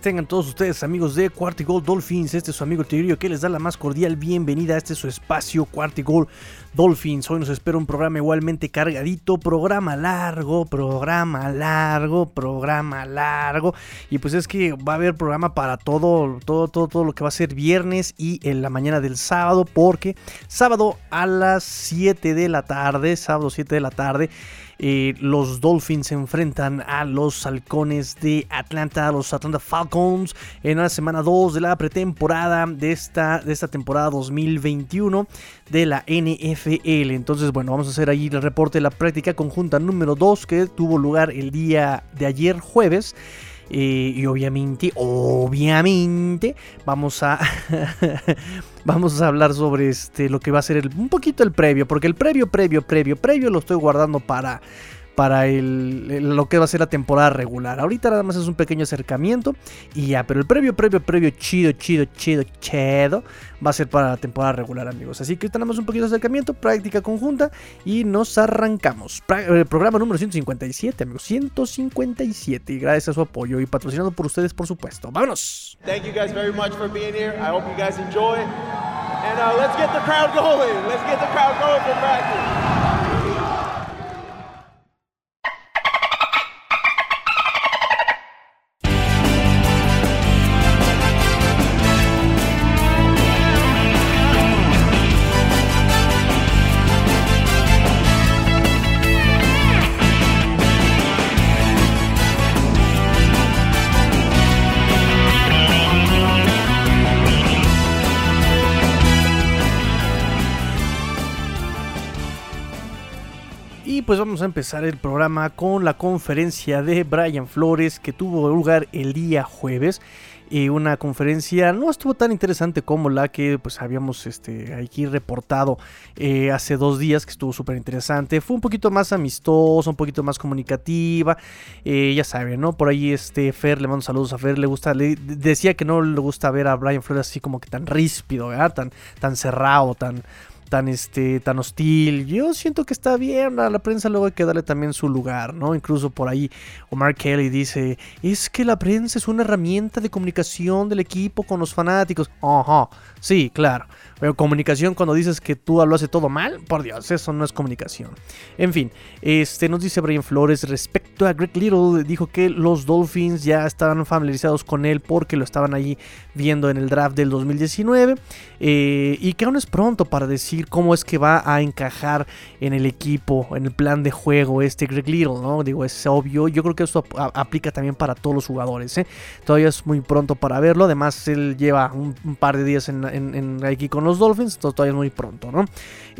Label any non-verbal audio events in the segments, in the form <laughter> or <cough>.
tengan todos ustedes amigos de Cuartigol Dolphins. Este es su amigo Tigrillo que les da la más cordial bienvenida a este su espacio Cuartigol Dolphins. Hoy nos espera un programa igualmente cargadito, programa largo, programa largo, programa largo. Y pues es que va a haber programa para todo, todo, todo, todo lo que va a ser viernes y en la mañana del sábado, porque sábado a las 7 de la tarde, sábado 7 de la tarde. Los Dolphins se enfrentan a los halcones de Atlanta, los Atlanta Falcons, en la semana 2 de la pretemporada de esta, de esta temporada 2021 de la NFL. Entonces, bueno, vamos a hacer ahí el reporte de la práctica conjunta número 2 que tuvo lugar el día de ayer jueves. Eh, y obviamente, obviamente, vamos a <laughs> vamos a hablar sobre este lo que va a ser un poquito el previo, porque el previo, previo, previo, previo lo estoy guardando para para el, lo que va a ser la temporada regular. Ahorita nada más es un pequeño acercamiento y ya, pero el previo, previo, previo, chido, chido, chido, chido, va a ser para la temporada regular, amigos. Así que tenemos un poquito de acercamiento, práctica conjunta y nos arrancamos. Eh, programa número 157, amigos, 157. Y gracias a su apoyo y patrocinado por ustedes, por supuesto. ¡Vámonos! Thank you guys very much for being here. I hope you guys enjoy. And uh, let's get the crowd going. Let's get the crowd going for practice. Pues vamos a empezar el programa con la conferencia de Brian Flores que tuvo lugar el día jueves. Y una conferencia no estuvo tan interesante como la que pues habíamos este, aquí reportado eh, hace dos días, que estuvo súper interesante. Fue un poquito más amistosa, un poquito más comunicativa. Eh, ya saben, ¿no? Por ahí este Fer, le mando saludos a Fer, le gusta, le decía que no le gusta ver a Brian Flores así como que tan ríspido, Tan, tan cerrado, tan tan este tan hostil. Yo siento que está bien, a la prensa luego hay que darle también su lugar, ¿no? Incluso por ahí Omar Kelly dice, "Es que la prensa es una herramienta de comunicación del equipo con los fanáticos." Ajá. Sí, claro. Pero comunicación cuando dices que tú lo haces todo mal, por Dios, eso no es comunicación. En fin, este nos dice Brian Flores respecto a Greg Little, dijo que los Dolphins ya estaban familiarizados con él porque lo estaban ahí viendo en el draft del 2019 eh, y que aún es pronto para decir cómo es que va a encajar en el equipo, en el plan de juego este Greg Little, ¿no? Digo, es obvio, yo creo que esto aplica también para todos los jugadores, ¿eh? Todavía es muy pronto para verlo, además él lleva un, par de días en, aquí con los Dolphins, todavía es muy pronto, ¿no?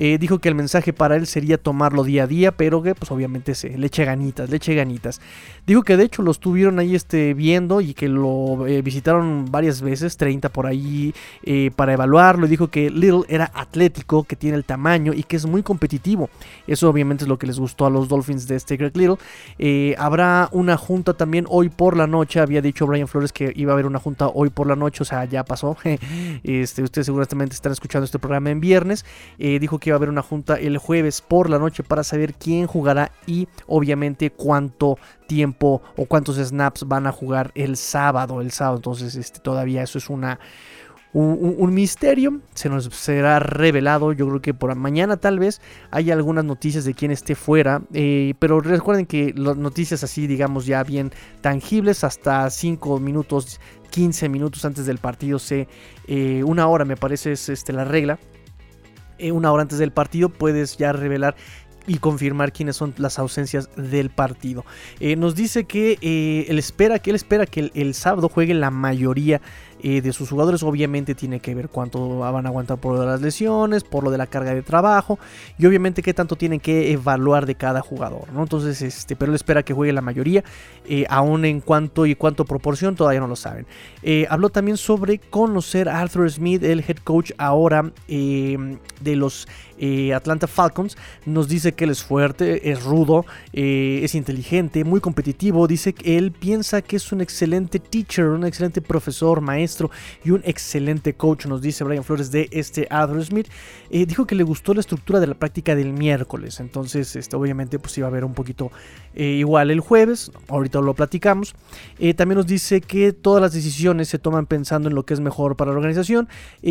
Eh, dijo que el mensaje para él sería tomarlo día a día, pero que pues obviamente se le eche ganitas, le eche ganitas. Dijo que de hecho lo estuvieron ahí este, viendo y que lo eh, visitaron varias veces, 30 por ahí, eh, para evaluarlo. Dijo que Little era atlético, que tiene el tamaño y que es muy competitivo. Eso obviamente es lo que les gustó a los Dolphins de este Greg Little. habrá una junta también hoy por la noche. Había dicho Brian Flores que iba a haber una junta hoy por la noche, o sea, ya pasó. <laughs> este, ustedes seguramente están escuchando este programa en viernes. dijo que va a haber una junta el jueves por la noche para saber quién jugará y obviamente cuánto tiempo o cuántos snaps van a jugar el sábado. El sábado, entonces este, todavía eso es una... Un, misterio, se nos será revelado, yo creo que por mañana tal vez hay algunas noticias de quién esté fuera, eh, pero recuerden que las noticias así, digamos, ya bien tangibles, hasta 5 minutos, 15 minutos antes del partido, se, eh, una hora me parece es este, la regla, eh, una hora antes del partido puedes ya revelar y confirmar quiénes son las ausencias del partido. Nos dice que él espera que él espera que el, sábado juegue la mayoría eh, de sus jugadores. Obviamente tiene que ver cuánto van a aguantar por las lesiones, por lo de la carga de trabajo y obviamente qué tanto tienen que evaluar de cada jugador. ¿no? Entonces, este, pero él espera que juegue la mayoría, aún en cuánto y cuánto proporción todavía no lo saben. habló también sobre conocer a Arthur Smith, el head coach ahora de los Atlanta Falcons. Nos dice que él es fuerte, es rudo, eh, es inteligente, muy competitivo. Dice que él piensa que es un excelente teacher, un excelente profesor, maestro y un excelente coach, nos dice Brian Flores de este Arthur Smith. Eh, dijo que le gustó la estructura de la práctica del miércoles, entonces este, obviamente pues iba a haber un poquito eh, igual el jueves, ahorita lo platicamos. Eh, también nos dice que todas las decisiones se toman pensando en lo que es mejor para la organización.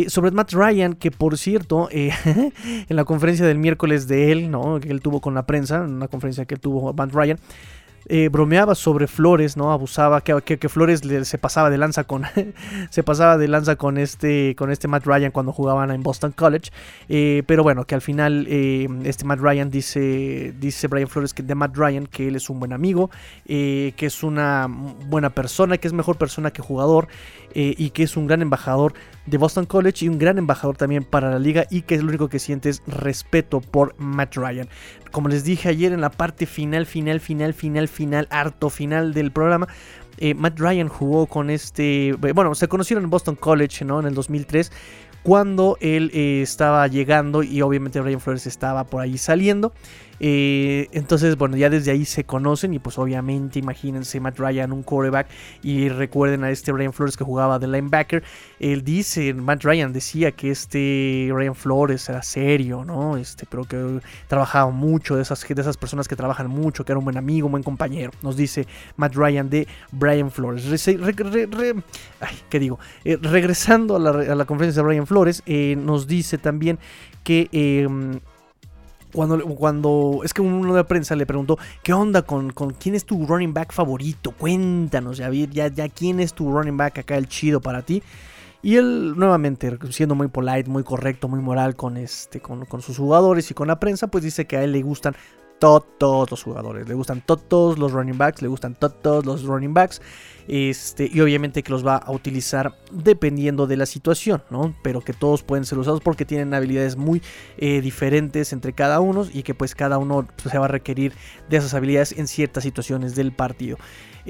sobre Matt Ryan, que por cierto, <laughs> en la conferencia del miércoles de él, ¿no? que él tuvo con la prensa, en una conferencia que tuvo Matt Ryan, eh, bromeaba sobre Flores, ¿no? Abusaba, que, Flores se pasaba de lanza con. <laughs> se pasaba de lanza con este. con este Matt Ryan cuando jugaban en Boston College. Eh, pero bueno, que al final eh, este Matt Ryan dice. Dice Brian Flores que de Matt Ryan que él es un buen amigo. que es una buena persona. Que es mejor persona que jugador. Y que es un gran embajador de Boston College y un gran embajador también para la liga y que es lo único que siente es respeto por Matt Ryan. Como les dije ayer en la parte final, final, final, final, final, harto final del programa, eh, Matt Ryan jugó con este, bueno, se conocieron en Boston College, ¿no? En el 2003 cuando él eh, estaba llegando y obviamente Brian Flores estaba por ahí saliendo. Eh, entonces, bueno, ya desde ahí se conocen y pues obviamente imagínense Matt Ryan, un quarterback y recuerden a este Ryan Flores que jugaba de linebacker. Él dice, Matt Ryan decía que este Ryan Flores era serio, ¿no? Este, pero que trabajaba mucho, de esas, de esas personas que trabajan mucho, que era un buen amigo, un buen compañero. Nos dice Matt Ryan de Brian Flores. ay, ¿qué digo? Eh, regresando a la, conferencia de Brian Flores, eh, nos dice también que em, cuando, cuando es que uno de prensa le preguntó, ¿qué onda con, con, quién es tu running back favorito? Cuéntanos, ya, ya, ya quién es tu running back acá, el chido para ti. Y él nuevamente, siendo muy polite, muy correcto, muy moral con, este, con, con sus jugadores y con la prensa, pues dice que a él le gustan todos los jugadores. Le gustan todos los running backs, le gustan todos los running backs. Este, y obviamente que los va a utilizar dependiendo de la situación, ¿no? Pero que todos pueden ser usados porque tienen habilidades muy eh, diferentes entre cada uno y que pues cada uno se va a requerir de esas habilidades en ciertas situaciones del partido.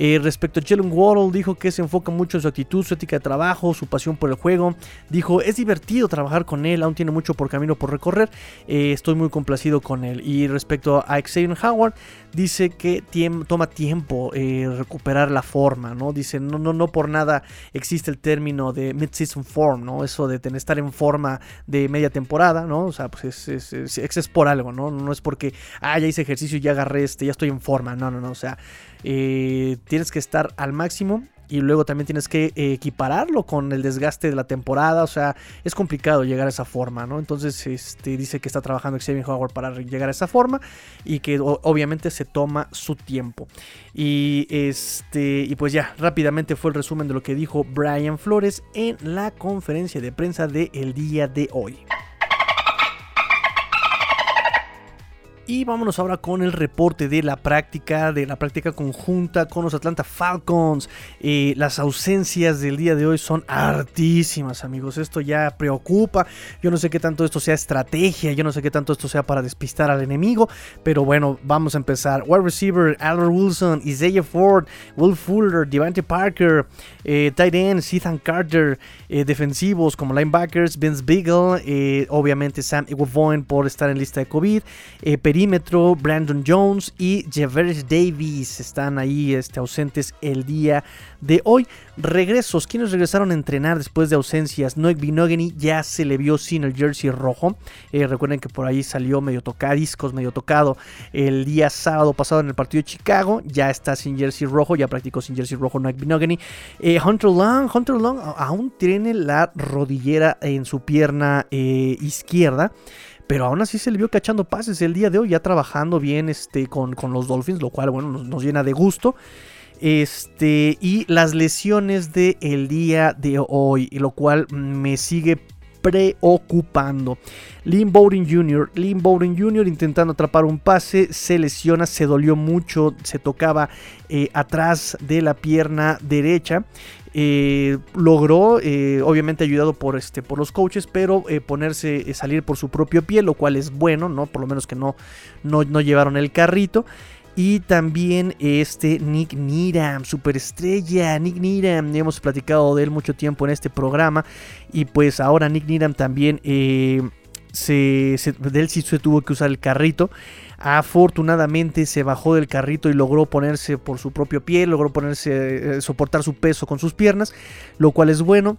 Eh, respecto a Jalen Waddle, dijo que se enfoca mucho en su actitud, su ética de trabajo, su pasión por el juego. Dijo, es divertido trabajar con él, aún tiene mucho por camino por recorrer. Eh, estoy muy complacido con él. Y respecto a Xavier Howard, dice que toma tiempo eh, recuperar la forma, ¿no? Dice, no, no, no por nada existe el término de mid-season form, ¿no? Eso de tener, estar en forma de media temporada, ¿no? O sea, pues es, es, es, por algo, ¿no? No es porque, ah, ya hice ejercicio y ya agarré este, ya estoy en forma, no, no, no, o sea, eh, tienes que estar al máximo y luego también tienes que eh, equipararlo con el desgaste de la temporada, o sea, es complicado llegar a esa forma, ¿no? Entonces, este, dice que está trabajando Xavier Howard para llegar a esa forma y que obviamente se toma su tiempo. Y este, y pues ya, rápidamente fue el resumen de lo que dijo Brian Flores en la conferencia de prensa del día de hoy. Y vámonos ahora con el reporte de la práctica, de la práctica conjunta con los Atlanta Falcons. Eh, las ausencias del día de hoy son hartísimas, amigos. Esto ya preocupa. Yo no sé qué tanto esto sea estrategia, yo no sé qué tanto esto sea para despistar al enemigo. Pero bueno, vamos a empezar. Wide receiver, Albert Wilson, Isaiah Ford, Will Fuller, Devante Parker, eh, tight end, Ethan Carter, eh, defensivos como linebackers, Vince Beagle, eh, obviamente Sam Iguavoin por estar en lista de COVID, perímetro, Brandon Jones y Javers Davis están ahí este, ausentes el día de hoy. Regresos, quienes regresaron a entrenar después de ausencias? Noek Binogany ya se le vio sin el jersey rojo. recuerden que por ahí salió medio tocadiscos, medio tocado el día sábado pasado en el partido de Chicago. Ya está sin jersey rojo, ya practicó sin jersey rojo Noek Binogany. Hunter Long, Hunter Long aún tiene la rodillera en su pierna eh, izquierda. Pero aún así se le vio cachando pases el día de hoy, ya trabajando bien este, con, los Dolphins, lo cual bueno, nos, llena de gusto. Este, y las lesiones del día de hoy, lo cual me sigue preocupando. Lynn Bowden Jr., Lynn Bowden Jr. intentando atrapar un pase, se lesiona, se dolió mucho, se tocaba eh, atrás de la pierna derecha. Eh, logró, eh, obviamente ayudado por, este, por los coaches, pero ponerse, salir por su propio pie, lo cual es bueno, ¿no? Por lo menos que no, no, no llevaron el carrito. Y también este Nick Niram, superestrella. Nick Niram, hemos platicado de él mucho tiempo en este programa. Y pues ahora Nick Niram también eh, se, de él sí se tuvo que usar el carrito. Afortunadamente se bajó del carrito y logró ponerse por su propio pie, logró ponerse, eh, soportar su peso con sus piernas, lo cual es bueno.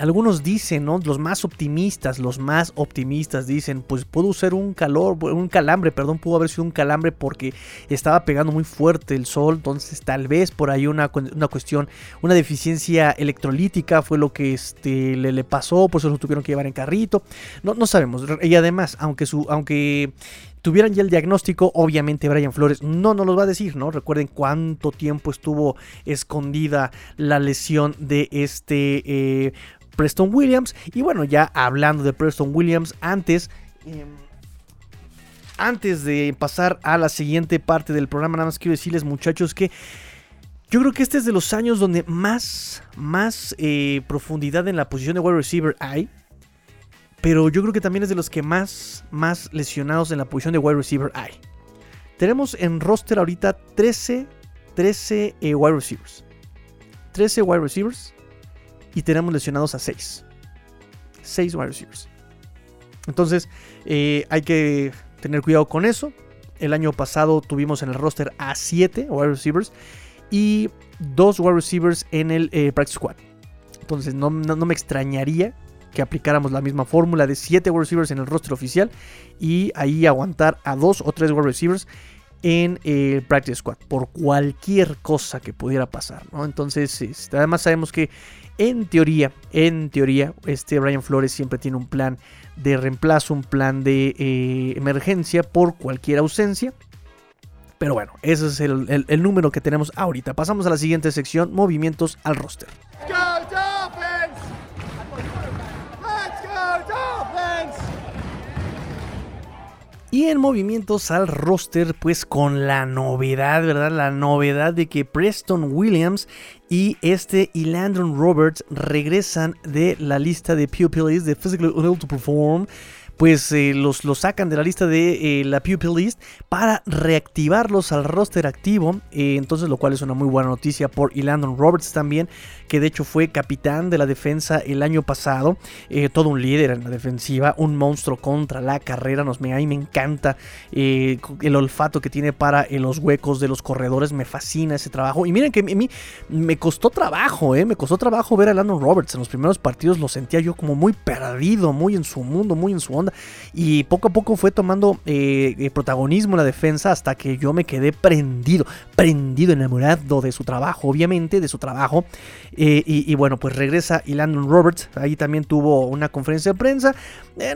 Algunos dicen, ¿no? Los más optimistas, los más optimistas dicen, pues pudo ser un calor, un calambre, perdón, pudo haber sido un calambre porque estaba pegando muy fuerte el sol, entonces tal vez por ahí una, una cuestión, una deficiencia electrolítica fue lo que este, le, le pasó, por eso lo tuvieron que llevar en carrito, no, no sabemos, y además, aunque, su, aunque tuvieran ya el diagnóstico, obviamente Brian Flores no nos lo va a decir, ¿no? Recuerden cuánto tiempo estuvo escondida la lesión de este eh, Preston Williams. Y bueno, ya hablando de Preston Williams, antes... Em, antes de pasar a la siguiente parte del programa, nada más quiero decirles muchachos que yo creo que este es de los años donde más, más eh, profundidad en la posición de wide receiver hay. Pero yo creo que también es de los que más, más lesionados en la posición de wide receiver hay. Tenemos en roster ahorita 13, 13 eh, wide receivers. 13 wide receivers y tenemos lesionados a 6. 6 wide receivers. Entonces eh, hay que tener cuidado con eso. El año pasado tuvimos en el roster a 7 wide receivers y 2 wide receivers en el eh, practice squad. Entonces no, me extrañaría que aplicáramos la misma fórmula de 7 wide receivers en el roster oficial y ahí aguantar a 2 o 3 wide receivers en el practice squad por cualquier cosa que pudiera pasar, Entonces, este, además sabemos que en teoría, en teoría, este Brian Flores siempre tiene un plan de reemplazo, un plan de eh, emergencia por cualquier ausencia. Pero bueno, ese es el, número que tenemos ahorita. Pasamos a la siguiente sección, movimientos al roster. Y en movimientos al roster, pues con la novedad, ¿verdad? La novedad de que Preston Williams y este y Landon Roberts regresan de la lista de pupils de Physically Unable to Perform pues eh, los, los, sacan de la lista de eh, la Pupil List para reactivarlos al roster activo. Eh, entonces, lo cual es una muy buena noticia por Landon Roberts también, que de hecho fue capitán de la defensa el año pasado. todo un líder en la defensiva, un monstruo contra la carrera. Nos, me, a mí me encanta el olfato que tiene para los huecos de los corredores. Me fascina ese trabajo. Y miren que a mí me costó trabajo, me costó trabajo ver a Landon Roberts. En los primeros partidos lo sentía yo como muy perdido, muy en su mundo, muy en su onda y poco a poco fue tomando eh, eh, protagonismo la defensa hasta que yo me quedé prendido, prendido, enamorado de su trabajo, obviamente, de su trabajo. Eh, y, bueno, pues regresa y Landon Roberts, ahí también tuvo una conferencia de prensa,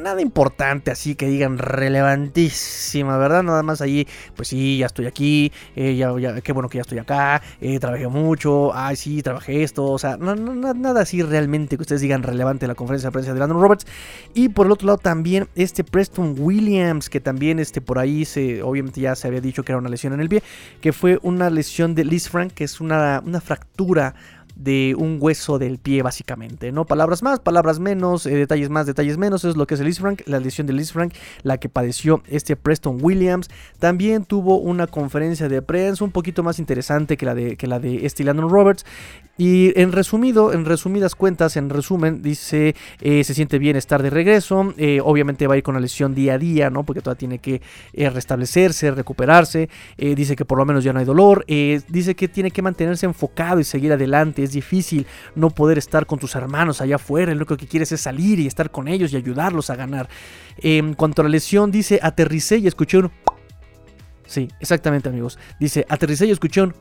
nada importante, así que digan relevantísima, ¿verdad? Nada más ahí, pues sí, ya estoy aquí, ya, qué bueno que ya estoy acá, trabajé mucho, ay sí, trabajé esto, o sea, nada así realmente que ustedes digan relevante la conferencia de prensa de Landon Roberts. Y por el otro lado también este Preston Williams, que también este, por ahí se, obviamente ya se había dicho que era una lesión en el pie, que fue una lesión de Liz Frank, que es una, una fractura de un hueso del pie básicamente, ¿no? Palabras más, palabras menos, eh, detalles más, detalles menos, es lo que es el Liz Frank, la lesión de Liz Frank, la que padeció este Preston Williams. También tuvo una conferencia de prensa un poquito más interesante que la de, que la de este Landon Roberts. Y en resumido, en resumidas cuentas, en resumen, dice, eh, se siente bien estar de regreso, eh, obviamente va a ir con la lesión día a día, ¿no? Porque todavía tiene que restablecerse, recuperarse, dice que por lo menos ya no hay dolor, dice que tiene que mantenerse enfocado y seguir adelante es difícil no poder estar con tus hermanos allá afuera, lo único que quieres es salir y estar con ellos y ayudarlos a ganar. En cuanto a la lesión, dice, aterricé y escuché un... Sí, exactamente amigos. Dice, aterricé y escuché un...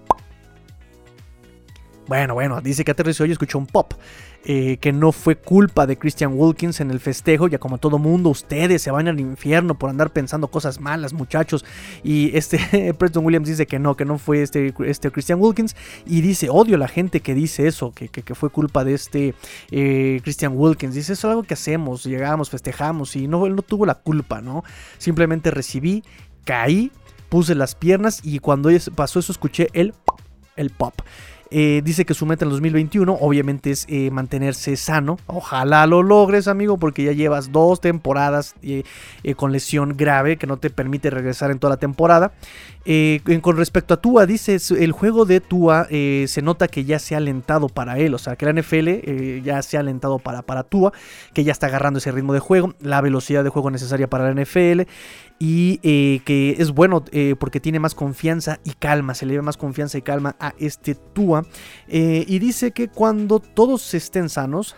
Bueno, bueno, dice que aterrizó y escuchó un pop. Eh, que no fue culpa de Christian Wilkins en el festejo, ya como todo mundo, ustedes se van al infierno por andar pensando cosas malas, muchachos. Y este <laughs> Preston Williams dice que no, que no fue este, este Christian Wilkins. Y dice, odio a la gente que dice eso, que, fue culpa de este eh, Christian Wilkins. Dice, eso es algo que hacemos, llegamos, festejamos y no, él no tuvo la culpa, ¿no? Simplemente recibí, caí, puse las piernas y cuando pasó eso escuché el, el pop. Eh, dice que su meta en el 2021 obviamente es eh, mantenerse sano. Ojalá lo logres, amigo, porque ya llevas dos temporadas eh, con lesión grave que no te permite regresar en toda la temporada. Eh, con respecto a Tua, dice, el juego de Tua eh, se nota que ya se ha alentado para él, o sea, que la NFL eh, ya se ha alentado para, para Tua, que ya está agarrando ese ritmo de juego, la velocidad de juego necesaria para la NFL y que es bueno porque tiene más confianza y calma, se le ve más confianza y calma a este Tua. y dice que cuando todos estén sanos,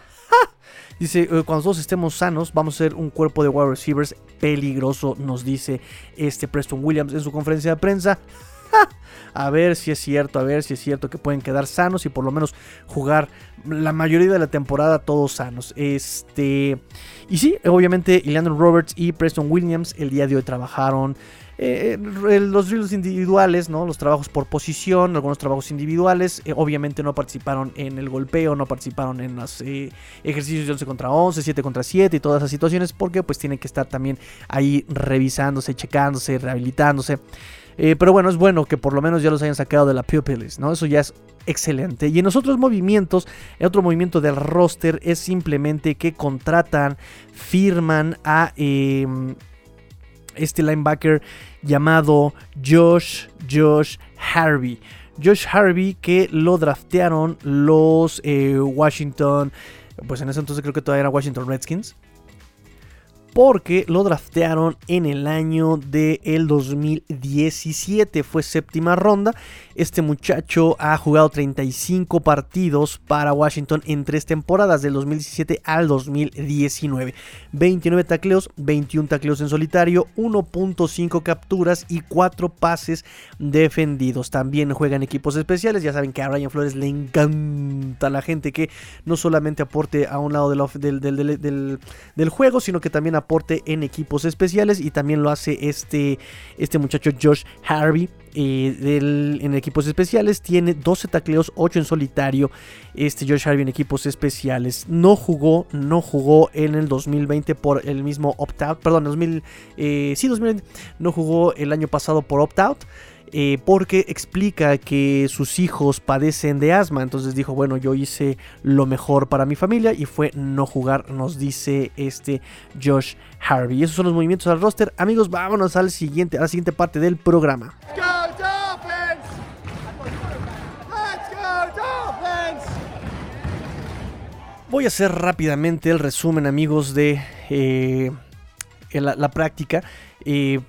Dice, cuando todos estemos sanos, vamos a ser un cuerpo de wide receivers peligroso, nos dice este Preston Williams en su conferencia de prensa. <laughs> A ver si es cierto, a ver si es cierto que pueden quedar sanos y por lo menos jugar la mayoría de la temporada todos sanos. Este. Y sí, obviamente, Leandro Roberts y Preston Williams el día de hoy trabajaron eh, eh, los drills individuales, ¿no? Los trabajos por posición, algunos trabajos individuales. Eh, obviamente no participaron en el golpeo, no participaron en los ejercicios de 11 contra 11, 7 contra 7 y todas esas situaciones porque pues tienen que estar también ahí revisándose, checándose, rehabilitándose. pero bueno, es bueno que por lo menos ya los hayan sacado de la pupilis, ¿no? Eso ya es excelente. Y en los otros movimientos, el otro movimiento del roster es simplemente que contratan, firman a em, este linebacker llamado Josh, Josh Harvey. Josh Harvey que lo draftearon los eh, Washington, pues en ese entonces creo que todavía era Washington Redskins porque lo draftearon en el año del 2017. Fue séptima ronda. Este muchacho ha jugado 35 partidos para Washington en tres temporadas, del 2017 al 2019. 29 tacleos, 21 tacleos en solitario, 1.5 capturas y 4 pases defendidos. También juega en equipos especiales. Ya saben que a Brian Flores le encanta la gente que no solamente aporte a un lado del, del juego, sino que también aporte aporte en equipos especiales y también lo hace este, este muchacho Josh Harvey. Eh, en equipos especiales tiene 12 tacleos, 8 en solitario. Este Josh Harvey en equipos especiales no jugó, no jugó en el 2020 por el mismo opt-out, perdón, 2000, eh, sí, 2020, no jugó el año pasado por opt-out. Eh, porque explica que sus hijos padecen de asma. Entonces dijo, bueno, yo hice lo mejor para mi familia y fue no jugar, nos dice este Josh Harvey. Esos son los movimientos al roster. Amigos, vámonos al siguiente, a la siguiente parte del programa. Voy a hacer rápidamente el resumen, amigos, de eh, la práctica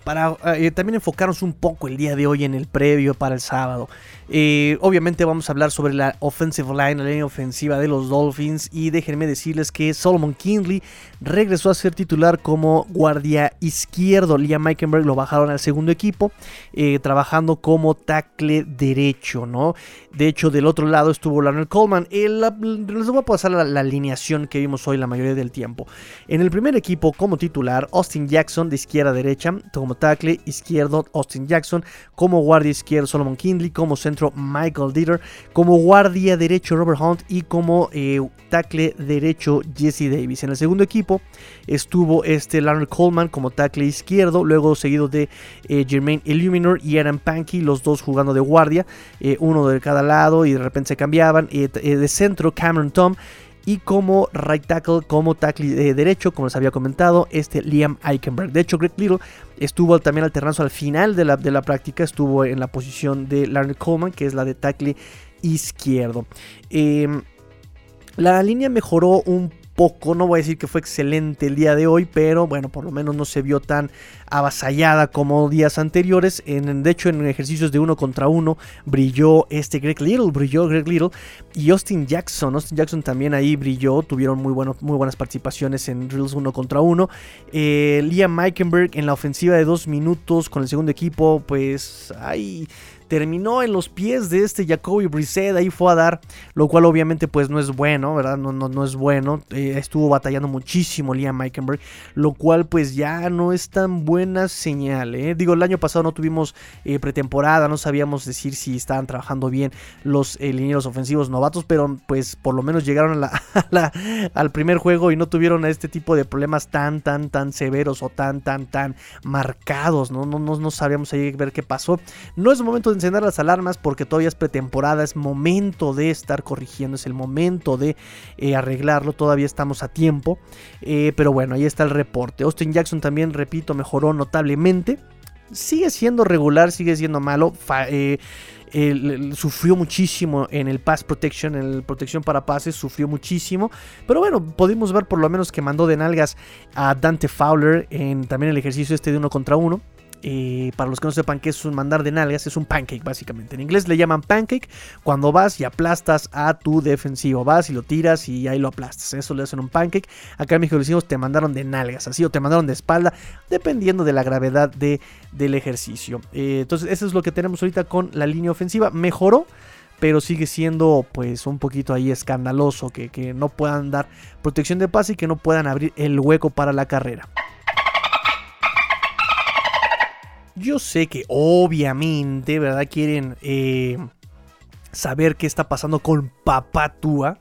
para eh, también enfocarnos un poco el día de hoy en el previo para el sábado. Eh, obviamente vamos a hablar sobre la offensive line, la línea ofensiva de los Dolphins. Y déjenme decirles que Solomon Kinley regresó a ser titular como guardia izquierdo. Liam Meikenberg lo bajaron al segundo equipo, eh, trabajando como tackle derecho, ¿no? De hecho, del otro lado estuvo Leonard Coleman. les voy a pasar la, la, alineación que vimos hoy la mayoría del tiempo. En el primer equipo, como titular, Austin Jackson de izquierda a derecha, como tackle izquierdo, Austin Jackson, como guardia izquierdo, Solomon Kinley, como centro Michael Dieter, como guardia derecho Robert Hunt y como eh, tackle derecho Jesse Davis. En el segundo equipo estuvo este Larry Coleman como tackle izquierdo, luego seguido de eh, Jermaine Illuminor y Aaron Pankey, los dos jugando de guardia, eh, uno de cada lado y de repente se cambiaban. de centro Cameron Tom y como right tackle, como tackle de derecho, como les había comentado, este Liam Eichenberg. De hecho, Greg Little estuvo también alternando al final de la, de la práctica, estuvo en la posición de Larry Coleman, que es la de tackle izquierdo. Em, la línea mejoró un poco, no voy a decir que fue excelente el día de hoy, pero bueno, por lo menos no se vio tan avasallada como días anteriores. En, de hecho, en ejercicios de uno contra uno brilló este Greg Little, brilló Greg Little y Austin Jackson. Austin Jackson también ahí brilló, tuvieron muy, muy buenas participaciones en drills uno contra uno. Eh, Liam Meikenberg en la ofensiva de dos minutos con el segundo equipo, pues ahí terminó en los pies de este Jacoby Brissett, ahí fue a dar, lo cual obviamente pues no es bueno, ¿verdad? No, no, no es bueno, eh, estuvo batallando muchísimo Liam Meikenberg, lo cual pues ya no es tan buena señal, ¿eh? Digo, el año pasado no tuvimos eh, pretemporada, no sabíamos decir si estaban trabajando bien los linieros ofensivos novatos, pero pues por lo menos llegaron <laughs> al primer juego y no tuvieron este tipo de problemas tan, tan, tan severos o tan, tan, tan marcados, ¿no? No, no, no sabíamos ahí ver qué pasó. No es momento de encender las alarmas porque todavía es pretemporada, es momento de estar corrigiendo, es el momento de eh, arreglarlo, todavía estamos a tiempo. Eh, pero bueno, ahí está el reporte. Austin Jackson también, repito, mejoró notablemente. sigue siendo regular, sigue siendo malo. Eh, sufrió muchísimo en el pass protection, en el protección para pases, sufrió muchísimo. Pero bueno, pudimos ver por lo menos que mandó de nalgas a Dante Fowler en también el ejercicio este de uno contra uno. Eh, para los que no sepan qué es un mandar de nalgas, es un pancake básicamente. En inglés le llaman pancake cuando vas y aplastas a tu defensivo. Vas y lo tiras y ahí lo aplastas. Eso le hacen un pancake. Acá en México decimos te mandaron de nalgas, así o te mandaron de espalda, dependiendo de la gravedad de, del ejercicio. Eh, entonces, eso es lo que tenemos ahorita con la línea ofensiva. Mejoró pero sigue siendo pues un poquito ahí escandaloso que, que, no puedan dar protección de pase y que no puedan abrir el hueco para la carrera. Yo sé que obviamente, ¿verdad? Quieren eh, saber qué está pasando con Papatúa.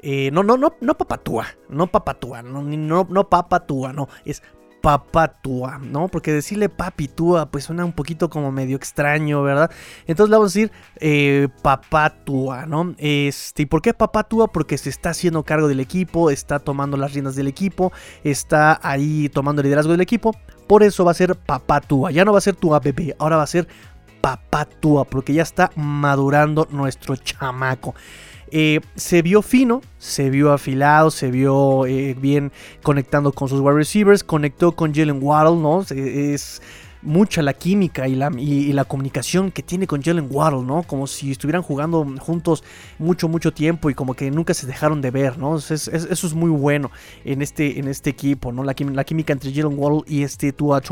Eh, no, no, no, no Papatúa, no Papatúa, no, no, no Papatúa, no, es Papatúa, ¿no? Porque decirle Papitúa pues suena un poquito como medio extraño, ¿verdad? Entonces le vamos a decir eh, Papatúa, ¿no? Este, ¿Y por qué Papatúa? Porque se está haciendo cargo del equipo, está tomando las riendas del equipo, está ahí tomando el liderazgo del equipo. Por eso va a ser Papatúa. Ya no va a ser tu bebé, ahora va a ser Papatúa, porque ya está madurando nuestro chamaco. Eh, se vio fino, se vio afilado, se vio eh, bien conectando con sus wide receivers, conectó con Jalen Waddle, ¿no? Es mucha la química y la, y, la comunicación que tiene con Jalen Waddle, ¿no? Como si estuvieran jugando juntos mucho, mucho tiempo y como que nunca se dejaron de ver, ¿no? eso es muy bueno en este, en este equipo, ¿no? La, química entre Jalen Waddle y este Tua.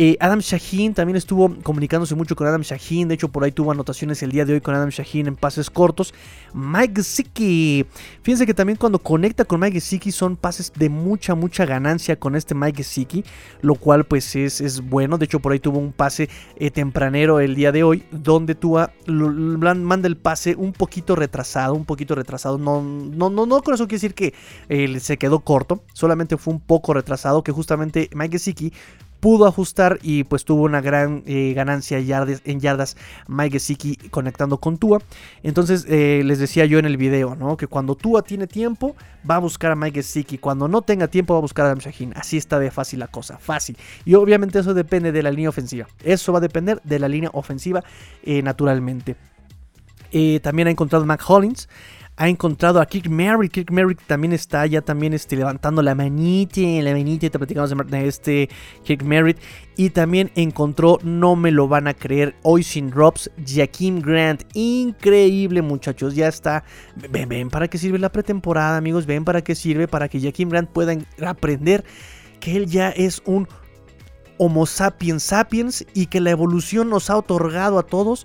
Eh, Adam Shaheen también estuvo comunicándose mucho con Adam Shaheen. De hecho, por ahí tuvo anotaciones el día de hoy con Adam Shaheen en pases cortos. Mike Gesicki. Fíjense que también cuando conecta con Mike Gesicki son pases de mucha, mucha ganancia con este Mike Gesicki. Lo cual pues es, es, bueno. De hecho, por ahí tuvo un pase eh, tempranero el día de hoy. Donde Tua manda el pase un poquito retrasado. Un poquito retrasado. No, no, no, no con eso quiere decir que eh, se quedó corto. Solamente fue un poco retrasado. Que justamente Mike Gesicki pudo ajustar y pues tuvo una gran eh, ganancia en yardas Mike Gesicki conectando con Tua. Entonces eh, les decía yo en el video, ¿no? Que cuando Tua tiene tiempo va a buscar a Mike Gesicki, cuando no tenga tiempo va a buscar a Adam Shaheen. Así está de fácil la cosa, fácil. Y obviamente eso depende de la línea ofensiva. Eso va a depender de la línea ofensiva eh, naturalmente. también ha encontrado Mac Hollins ha encontrado a Kirk Merrick. Kirk Merrick también está ya también este, levantando la manita, la manita, te platicamos de este Kirk Merrick. Y también encontró, no me lo van a creer, hoy sin drops, Jaquim Grant. Increíble muchachos, ya está. Ven, ven, ¿para qué sirve la pretemporada amigos? Ven, ¿para qué sirve? Para que Jaquim Grant pueda aprender que él ya es un Homo sapiens sapiens y que la evolución nos ha otorgado a todos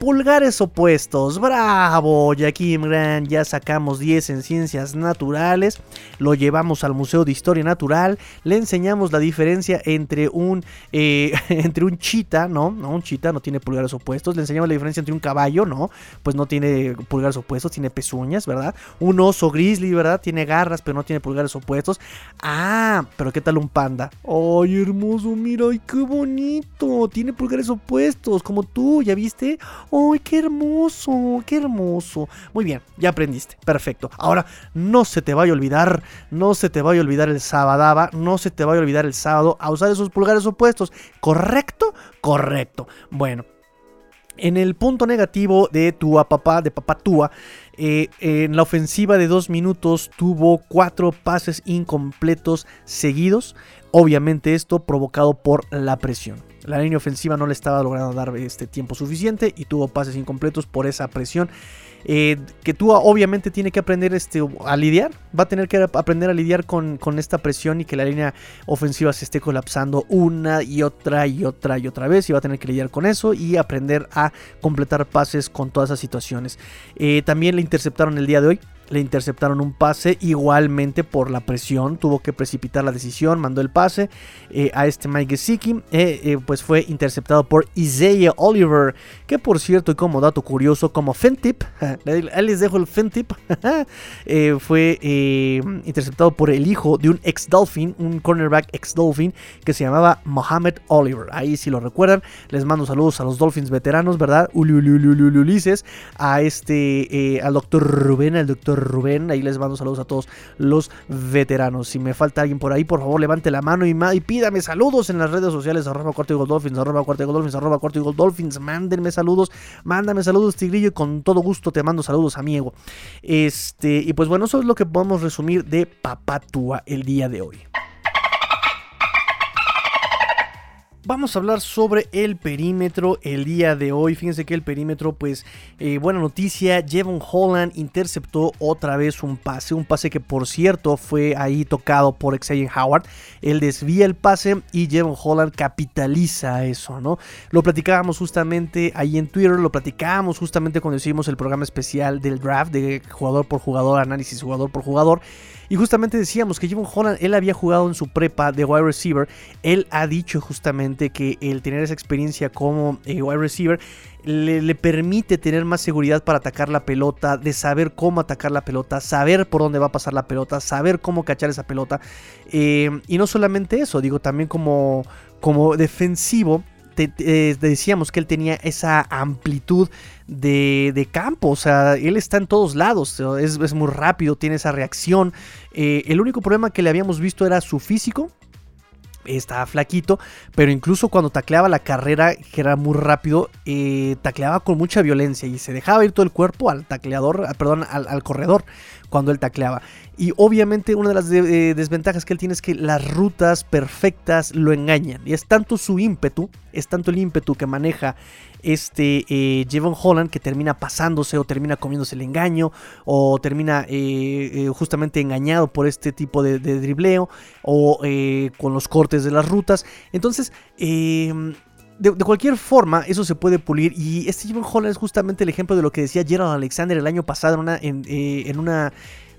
pulgares opuestos. Bravo, Jaquim Grant. Ya sacamos 10 en ciencias naturales. Lo llevamos al Museo de Historia Natural. Le enseñamos la diferencia entre un, eh, <laughs> entre un chita, ¿no? No, un chita no tiene pulgares opuestos. Le enseñamos la diferencia entre un caballo, ¿no? Pues no tiene pulgares opuestos, tiene pezuñas, ¿verdad? Un oso grizzly, ¿verdad? Tiene garras, pero no tiene pulgares opuestos. Ah, pero ¿qué tal un panda? ¡Ay, hermoso! Mira, ¡ay, qué bonito! Tiene pulgares opuestos, como tú, ¿ya viste? ¡Ay, qué hermoso! ¡Qué hermoso! Muy bien, ya aprendiste. Perfecto. Ahora, no se te vaya a olvidar, no se te vaya a olvidar el sábado, no se te vaya a olvidar el sábado a usar esos pulgares opuestos. ¿Correcto? Correcto. Bueno. En el punto negativo de Tua Papá, de Papá Tua, eh, en la ofensiva de dos minutos tuvo cuatro pases incompletos seguidos. Obviamente esto provocado por la presión. La línea ofensiva no le estaba logrando dar este tiempo suficiente y tuvo pases incompletos por esa presión. Eh, que tú obviamente tiene que aprender este, a lidiar, va a tener que aprender a lidiar con, con, esta presión y que la línea ofensiva se esté colapsando una y otra y otra y otra vez y va a tener que lidiar con eso y aprender a completar pases con todas esas situaciones. Eh, también le interceptaron el día de hoy le interceptaron un pase igualmente por la presión, tuvo que precipitar la decisión, mandó el pase eh, a este Mike Gesicki, eh, eh, pues fue interceptado por Isaiah Oliver, que por cierto y como dato curioso, como Fentip, <laughs> ahí les dejo el Fentip, <laughs> fue interceptado por el hijo de un ex Dolphin, un cornerback ex Dolphin que se llamaba Mohamed Oliver, ahí si lo recuerdan, les mando saludos a los Dolphins veteranos, ¿verdad? Ulises, a este, al doctor Rubén, al doctor Rubén. Ahí les mando saludos a todos los veteranos. Si me falta alguien por ahí, por favor, levante la mano y, pídame saludos en las redes sociales. Arroba cuarto y arroba cuarto y arroba cuarto y. Mándenme saludos, mándame saludos, Tigrillo, y con todo gusto te mando saludos, amigo. Este, y pues bueno, eso es lo que podemos resumir de Papatúa el día de hoy. Vamos a hablar sobre el perímetro el día de hoy. Fíjense que el perímetro, pues, eh, buena noticia. Jevon Holland interceptó otra vez un pase. Un pase que, por cierto, fue ahí tocado por Xavier Howard. Él desvía el pase y Jevon Holland capitaliza eso, ¿no? Lo platicábamos justamente ahí en Twitter. Lo platicábamos justamente cuando hicimos el programa especial del draft de jugador por jugador, análisis jugador por jugador. Y justamente decíamos que Jevon Holland, él había jugado en su prepa de wide receiver. Él ha dicho justamente que el tener esa experiencia como eh, wide receiver le, permite tener más seguridad para atacar la pelota, de saber cómo atacar la pelota, saber por dónde va a pasar la pelota, saber cómo cachar esa pelota. Eh, y no solamente eso, digo, también como, como defensivo eh, decíamos que él tenía esa amplitud de, campo, o sea, él está en todos lados, es, muy rápido, tiene esa reacción. Eh, el único problema que le habíamos visto era su físico, estaba flaquito, pero incluso cuando tacleaba la carrera, que era muy rápido, eh, tacleaba con mucha violencia y se dejaba ir todo el cuerpo al tacleador, perdón, al, corredor cuando él tacleaba. Y obviamente una de las eh, desventajas que él tiene es que las rutas perfectas lo engañan. Y es tanto su ímpetu, es tanto el ímpetu que maneja este eh, Holland que termina pasándose o termina comiéndose el engaño o termina eh, eh, justamente engañado por este tipo de, dribleo o con los cortes de las rutas. Entonces, em, de, cualquier forma, eso se puede pulir. Y este Javon Holland es justamente el ejemplo de lo que decía Gerald Alexander el año pasado en una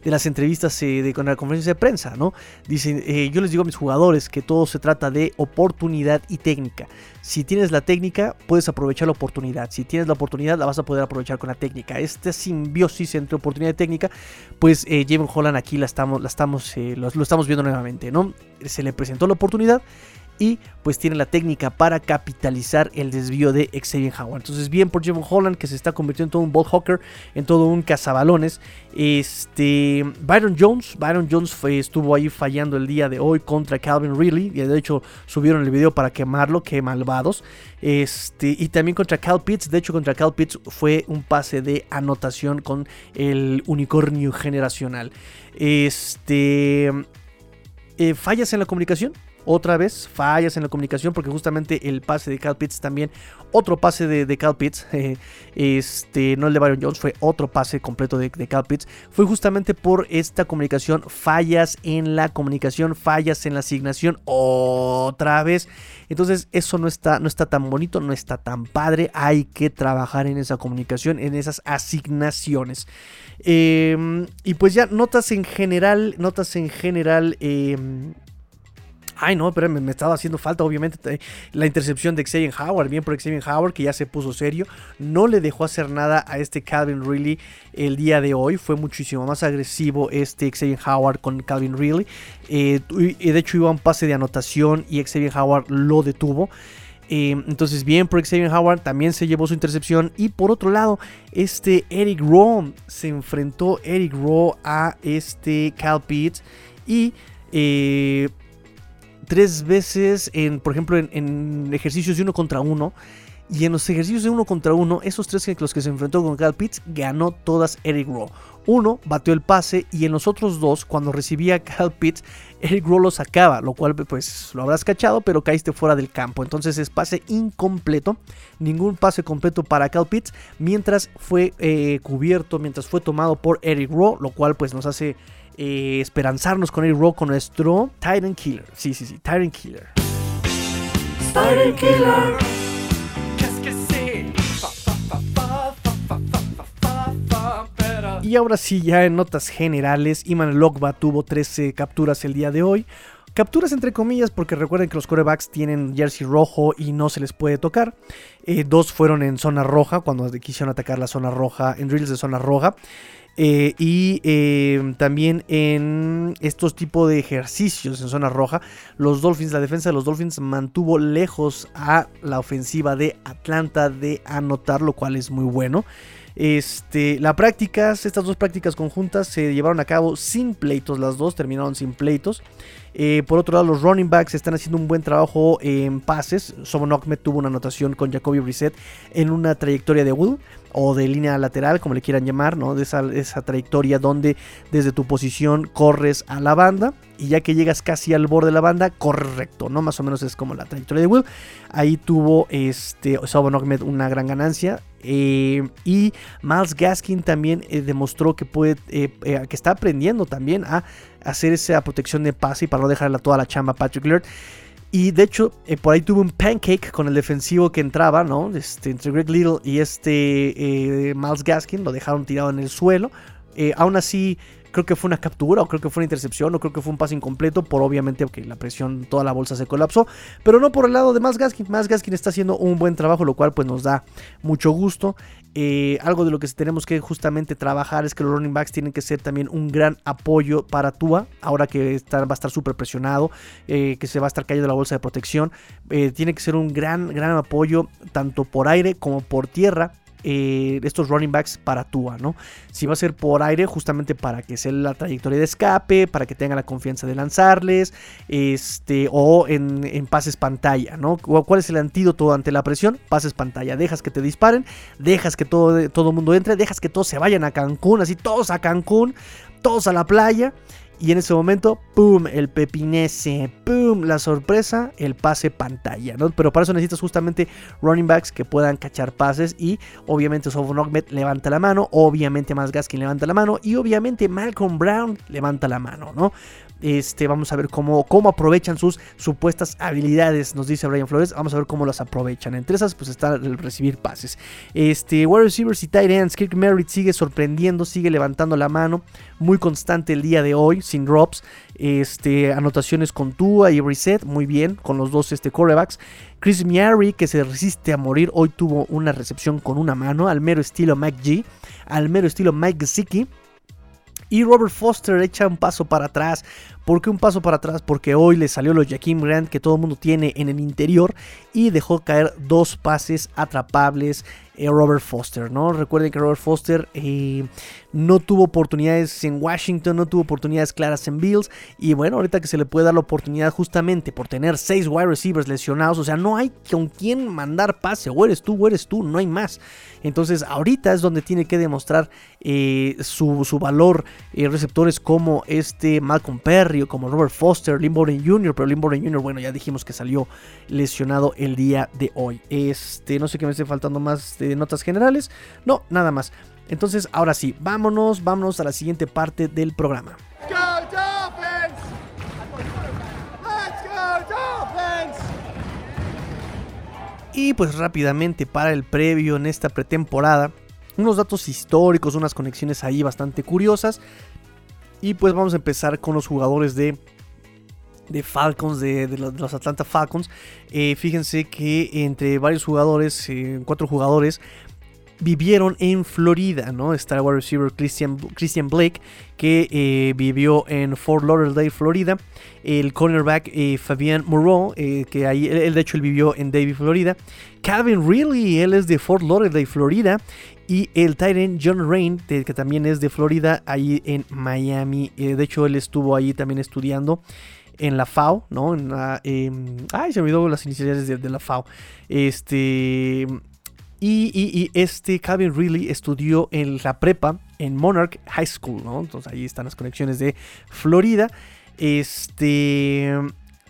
de las entrevistas eh, de, con la conferencia de prensa, ¿no? Dicen, eh, yo les digo a mis jugadores que todo se trata de oportunidad y técnica. Si tienes la técnica, puedes aprovechar la oportunidad. Si tienes la oportunidad, la vas a poder aprovechar con la técnica. Esta simbiosis entre oportunidad y técnica, pues eh, Javon Holland aquí la estamos, la estamos, eh, lo, lo estamos viendo nuevamente, ¿no? Se le presentó la oportunidad y pues tiene la técnica para capitalizar el desvío de Xavier Howard. Entonces bien por Jevon Holland que se está convirtiendo en todo un ball hawker, en todo un cazabalones. Este Byron Jones, Byron Jones estuvo ahí fallando el día de hoy contra Calvin Ridley, y de hecho subieron el video para quemarlo, que malvados. Este y también contra Cal Pitts, de hecho contra Cal Pitts fue un pase de anotación con el unicornio generacional. Este eh, fallas en la comunicación, otra vez fallas en la comunicación porque justamente el pase de Cal Pitts también, otro pase de, de Cal Pitts, <laughs> este, no el de Byron Jones, fue otro pase completo de, de, Cal Pitts, fue justamente por esta comunicación, fallas en la comunicación, fallas en la asignación, otra vez. Entonces eso no está, no está tan bonito, no está tan padre, hay que trabajar en esa comunicación, en esas asignaciones. Em, y pues ya notas en general, notas en general... Em, Ay, no, pero me, estaba haciendo falta, obviamente, la intercepción de Xavier Howard. Bien por Xavier Howard, que ya se puso serio. No le dejó hacer nada a este Calvin Ridley el día de hoy. Fue muchísimo más agresivo este Xavier Howard con Calvin Ridley. Eh, de hecho, iba un pase de anotación y Xavier Howard lo detuvo. Eh, entonces, bien por Xavier Howard, también se llevó su intercepción. Y por otro lado, este Eric Rowe se enfrentó Eric Rowe a este Cal Pitts. Y eh, tres veces, en, por ejemplo, en, ejercicios de uno contra uno. Y en los ejercicios de uno contra uno, esos tres en los que se enfrentó con Cal Pitts, ganó todas Eric Rowe. Uno bateó el pase y en los otros dos, cuando recibía Cal Pitts, Eric Rowe lo sacaba, lo cual pues lo habrás cachado, pero caíste fuera del campo. Entonces es pase incompleto, ningún pase completo para Cal Pitts, mientras fue eh, cubierto, mientras fue tomado por Eric Rowe, lo cual pues nos hace eh, esperanzarnos con el rock con nuestro Titan Killer. Sí, sí, sí, Titan Killer. Titan Killer. Y ahora sí, ya en notas generales, Iman Lokba tuvo 13 capturas el día de hoy. Capturas entre comillas porque recuerden que los corebacks tienen jersey rojo y no se les puede tocar. Eh, dos fueron en zona roja cuando quisieron atacar la zona roja, en drills de zona roja. Eh, y eh, también en estos tipos de ejercicios en zona roja, los Dolphins, la defensa de los Dolphins mantuvo lejos a la ofensiva de Atlanta de anotar, lo cual es muy bueno. Este, la prácticas, estas dos prácticas conjuntas se llevaron a cabo sin pleitos, las dos terminaron sin pleitos. Eh, por otro lado, los running backs están haciendo un buen trabajo en pases. Sobon Ahmed tuvo una anotación con Jacoby Brissett en una trayectoria de Will o de línea lateral, como le quieran llamar, ¿no? Esa, esa, trayectoria donde desde tu posición corres a la banda y ya que llegas casi al borde de la banda, corres recto, ¿no? Más o menos es como la trayectoria de Will. Ahí tuvo este Sobon Ahmed una gran ganancia. Eh, y Miles Gaskin también eh, demostró que puede, eh, que está aprendiendo también a hacer esa protección de pase y para no dejarle toda la chamba a Patrick Laird. Y de hecho, por ahí tuvo un pancake con el defensivo que entraba, ¿no? Este, entre Greg Little y este Miles Gaskin, lo dejaron tirado en el suelo. aún así, creo que fue una captura o creo que fue una intercepción o creo que fue un pase incompleto por obviamente que la presión, toda la bolsa se colapsó, pero no por el lado de Más Gaskin. Más Gaskin está haciendo un buen trabajo, lo cual pues nos da mucho gusto. Eh, algo de lo que tenemos que justamente trabajar es que los running backs tienen que ser también un gran apoyo para Tua, ahora que va a estar súper presionado, eh, que se va a estar cayendo la bolsa de protección. Eh, tiene que ser un gran, gran apoyo tanto por aire como por tierra eh, estos running backs para Tua, ¿no? Si va a ser por aire, justamente para que sea la trayectoria de escape, para que tenga la confianza de lanzarles, este, o en, pases pantalla, ¿no? ¿Cuál es el antídoto ante la presión? Pases pantalla. Dejas que te disparen, dejas que todo, todo el mundo entre, dejas que todos se vayan a Cancún, así todos a Cancún, todos a la playa y en ese momento, ¡pum! El pepinese, ¡pum! La sorpresa, el pase pantalla, ¿no? Pero para eso necesitas justamente running backs que puedan cachar pases y obviamente Sofon Ahmed levanta la mano, obviamente Más Gaskin levanta la mano y obviamente Malcolm Brown levanta la mano, ¿no? Este, vamos a ver cómo, cómo aprovechan sus supuestas habilidades, nos dice Brian Flores. Vamos a ver cómo las aprovechan. Entre esas, pues está el recibir pases. Este, wide receivers y tight ends. Kirk Merritt sigue sorprendiendo, sigue levantando la mano. Muy constante el día de hoy, sin drops. Este, anotaciones con Tua y Reset, muy bien, con los dos este, corebacks. Chris Miari, que se resiste a morir, hoy tuvo una recepción con una mano, al mero estilo Mike G, al mero estilo Mike Gesicki. Y Robert Foster echa un paso para atrás. ¿Por qué un paso para atrás? Porque hoy le salió los Jaquim Grant que todo el mundo tiene en el interior y dejó caer dos pases atrapables eh, Robert Foster, ¿no? Recuerden que Robert Foster eh, no tuvo oportunidades en Washington, no tuvo oportunidades claras en Bills. Y bueno, ahorita que se le puede dar la oportunidad justamente por tener seis wide receivers lesionados, o sea, no hay con quién mandar pase, o eres tú o eres tú, no hay más. Entonces, ahorita es donde tiene que demostrar eh, su, valor receptores como este Malcolm Perry como Robert Foster, Lynn Jr., pero Lynn Jr., bueno, ya dijimos que salió lesionado el día de hoy. Este, no sé qué me esté faltando más de notas generales. No, nada más. Entonces, ahora sí, vámonos, vámonos a la siguiente parte del programa. Y pues rápidamente para el previo en esta pretemporada, unos datos históricos, unas conexiones ahí bastante curiosas. Y pues vamos a empezar con los jugadores de, de Falcons, de, los, Atlanta Falcons. Eh, fíjense que entre varios jugadores, eh, cuatro jugadores, vivieron en Florida, ¿no? El wide receiver Christian, Christian Blake, que eh, vivió en Fort Lauderdale, Florida. El cornerback eh, Fabian Moreau, que ahí, de hecho él vivió en Davie, Florida. Calvin Ridley, él es de Fort Lauderdale, Florida. Y el Tyrant John Rain, que también es de Florida, ahí en Miami. de hecho, él estuvo ahí también estudiando en la FAO, ¿no? En em, ay, se me olvidó las iniciales de, de la FAO. Este y, este Calvin Ridley estudió en la prepa en Monarch High School, ¿no? Entonces ahí están las conexiones de Florida. Este.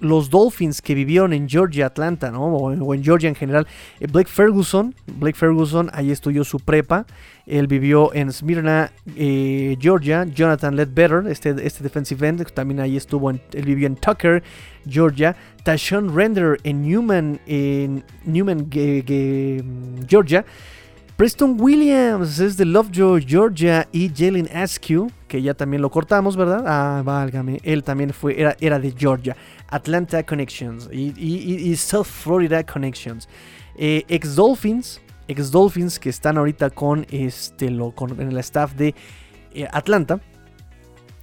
Los Dolphins que vivieron en Georgia, Atlanta, ¿no? O, en Georgia en general. Eh, Blake Ferguson, Blake Ferguson, ahí estudió su prepa. Él vivió en Smyrna, eh, Georgia. Jonathan Ledbetter, este, este defensive end, también ahí estuvo. él vivió en Tucker, Georgia. Tashon Render en Newman, en Newman, Georgia. Preston Williams es de Lovejoy, Georgia. Y Jalen Askew, que ya también lo cortamos, ¿verdad? Ah, válgame. Él también fue, era, era de Georgia. Atlanta Connections y, South Florida Connections. Eh, ex Dolphins, ex Dolphins que están ahorita con este lo con el staff de Atlanta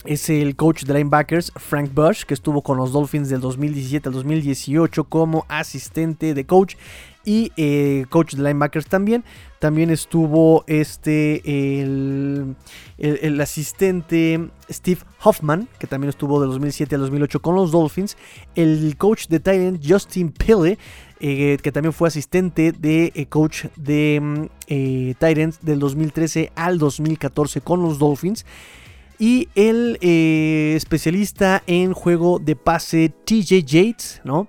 es el coach de linebackers Frank Bush, que estuvo con los Dolphins del 2017 al 2018 como asistente de coach y eh, coach de linebackers también. También estuvo este el, el, asistente Steve Hoffman, que también estuvo del 2007 al 2008 con los Dolphins. El coach de Titan Justin Pille, eh, que también fue asistente de eh, coach de Titans del 2013 al 2014 con los Dolphins. Y el especialista en juego de pase TJ Yates, ¿no?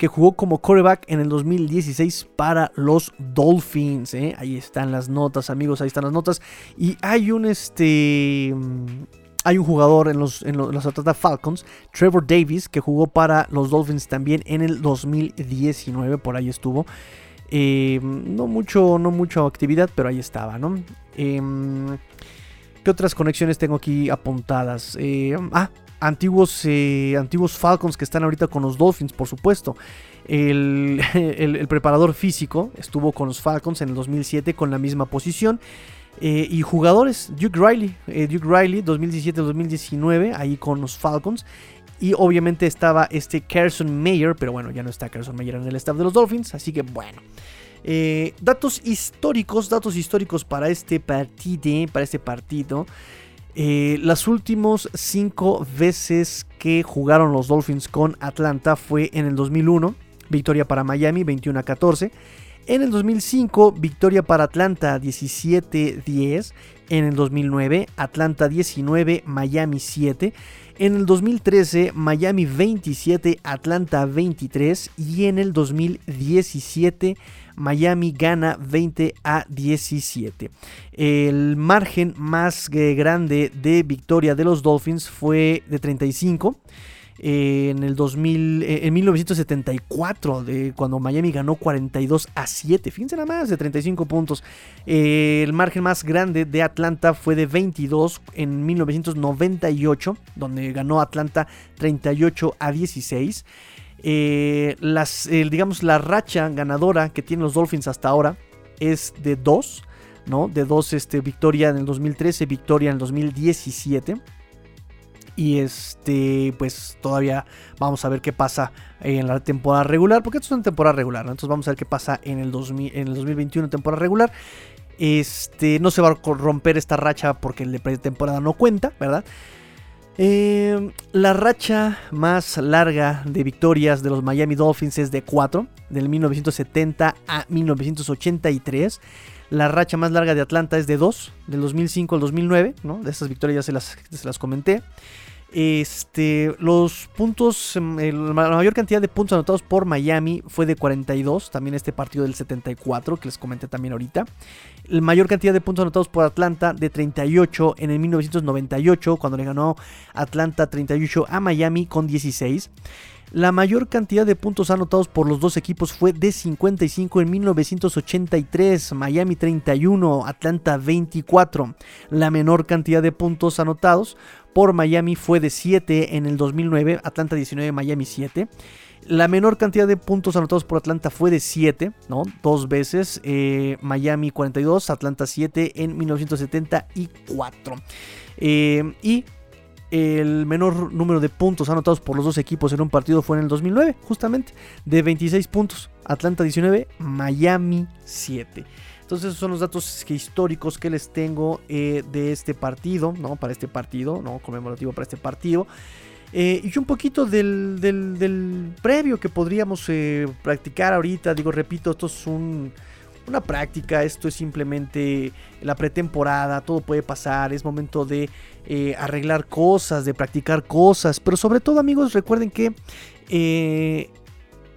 Que jugó como quarterback en el 2016 para los Dolphins. ¿eh? Ahí están las notas, amigos, ahí están las notas. Y hay un este. Hay un jugador en los, en los, Atlanta Falcons, Trevor Davis, que jugó para los Dolphins también en el 2019, por ahí estuvo. Eh, no, mucho, no mucha actividad, pero ahí estaba, ¿no? Em, ¿Qué otras conexiones tengo aquí apuntadas? Eh, ah, antiguos, eh, antiguos Falcons que están ahorita con los Dolphins, por supuesto. El, <laughs> preparador físico estuvo con los Falcons en el 2007 con la misma posición. Eh, y jugadores, Duke Riley, eh, Duke Riley 2017-2019, ahí con los Falcons. Y obviamente estaba este Carson Mayer, pero bueno, ya no está Carson Mayer en el staff de los Dolphins, así que bueno. datos históricos, datos históricos para este partido, para este partido. Eh, las últimas cinco veces que jugaron los Dolphins con Atlanta fue en el 2001, victoria para Miami 21 a 14. En el 2005, victoria para Atlanta 17-10. En el 2009, Atlanta 19, Miami 7. En el 2013, Miami 27, Atlanta 23. Y en el 2017, Miami gana 20 a 17. El margen más eh, grande de victoria de los Dolphins fue de 35 en el 2000, eh, en 1974, de cuando Miami ganó 42 a 7. Fíjense nada más, de 35 puntos. Eh, el margen más grande de Atlanta fue de 22 en 1998, donde ganó Atlanta 38 a 16. Eh, las, digamos, la racha ganadora que tienen los Dolphins hasta ahora es de 2, ¿no? De 2 este, victoria en el 2013, victoria en el 2017. Y este, pues todavía vamos a ver qué pasa en la temporada regular, porque esto es una temporada regular, Entonces vamos a ver qué pasa en el, 2000, en el 2021, temporada regular. Este, no se va a romper esta racha porque el de pretemporada no cuenta, ¿verdad? Eh, la racha más larga de victorias de los Miami Dolphins es de 4, del 1970 a 1983. La racha más larga de Atlanta es de 2, del 2005 al 2009, ¿no? De esas victorias ya se las comenté. Este, los puntos, em, la mayor cantidad de puntos anotados por Miami fue de 42, también este partido del 74 que les comenté también ahorita. La mayor cantidad de puntos anotados por Atlanta de 38 en el 1998 cuando le ganó Atlanta 38 a Miami con 16. La mayor cantidad de puntos anotados por los dos equipos fue de 55 en 1983, Miami 31, Atlanta 24. La menor cantidad de puntos anotados por Miami fue de 7 en el 2009, Atlanta 19, Miami 7. La menor cantidad de puntos anotados por Atlanta fue de 7, ¿no? Dos veces. Eh, Miami 42, Atlanta 7 en 1974. Eh, y el menor número de puntos anotados por los dos equipos en un partido fue en el 2009, justamente, de 26 puntos. Atlanta 19, Miami 7. Entonces esos son los datos históricos que les tengo eh, de este partido, ¿no? Para este partido, ¿no? Conmemorativo para este partido. Eh, y un poquito del, previo que podríamos eh, practicar ahorita. Digo, repito, esto es un una práctica, esto es simplemente la pretemporada, todo puede pasar, es momento de eh, arreglar cosas, de practicar cosas, pero sobre todo amigos recuerden que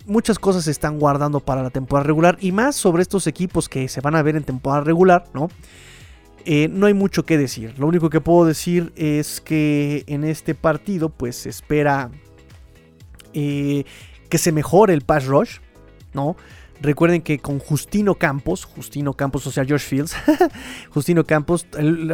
muchas cosas se están guardando para la temporada regular y más sobre estos equipos que se van a ver en temporada regular, ¿no? Eh, no hay mucho que decir. Lo único que puedo decir es que en este partido, pues se espera que se mejore el pass rush, ¿no? Recuerden que con Justino Campos, Justino Campos, o sea, George Fields, <laughs> Justino Campos,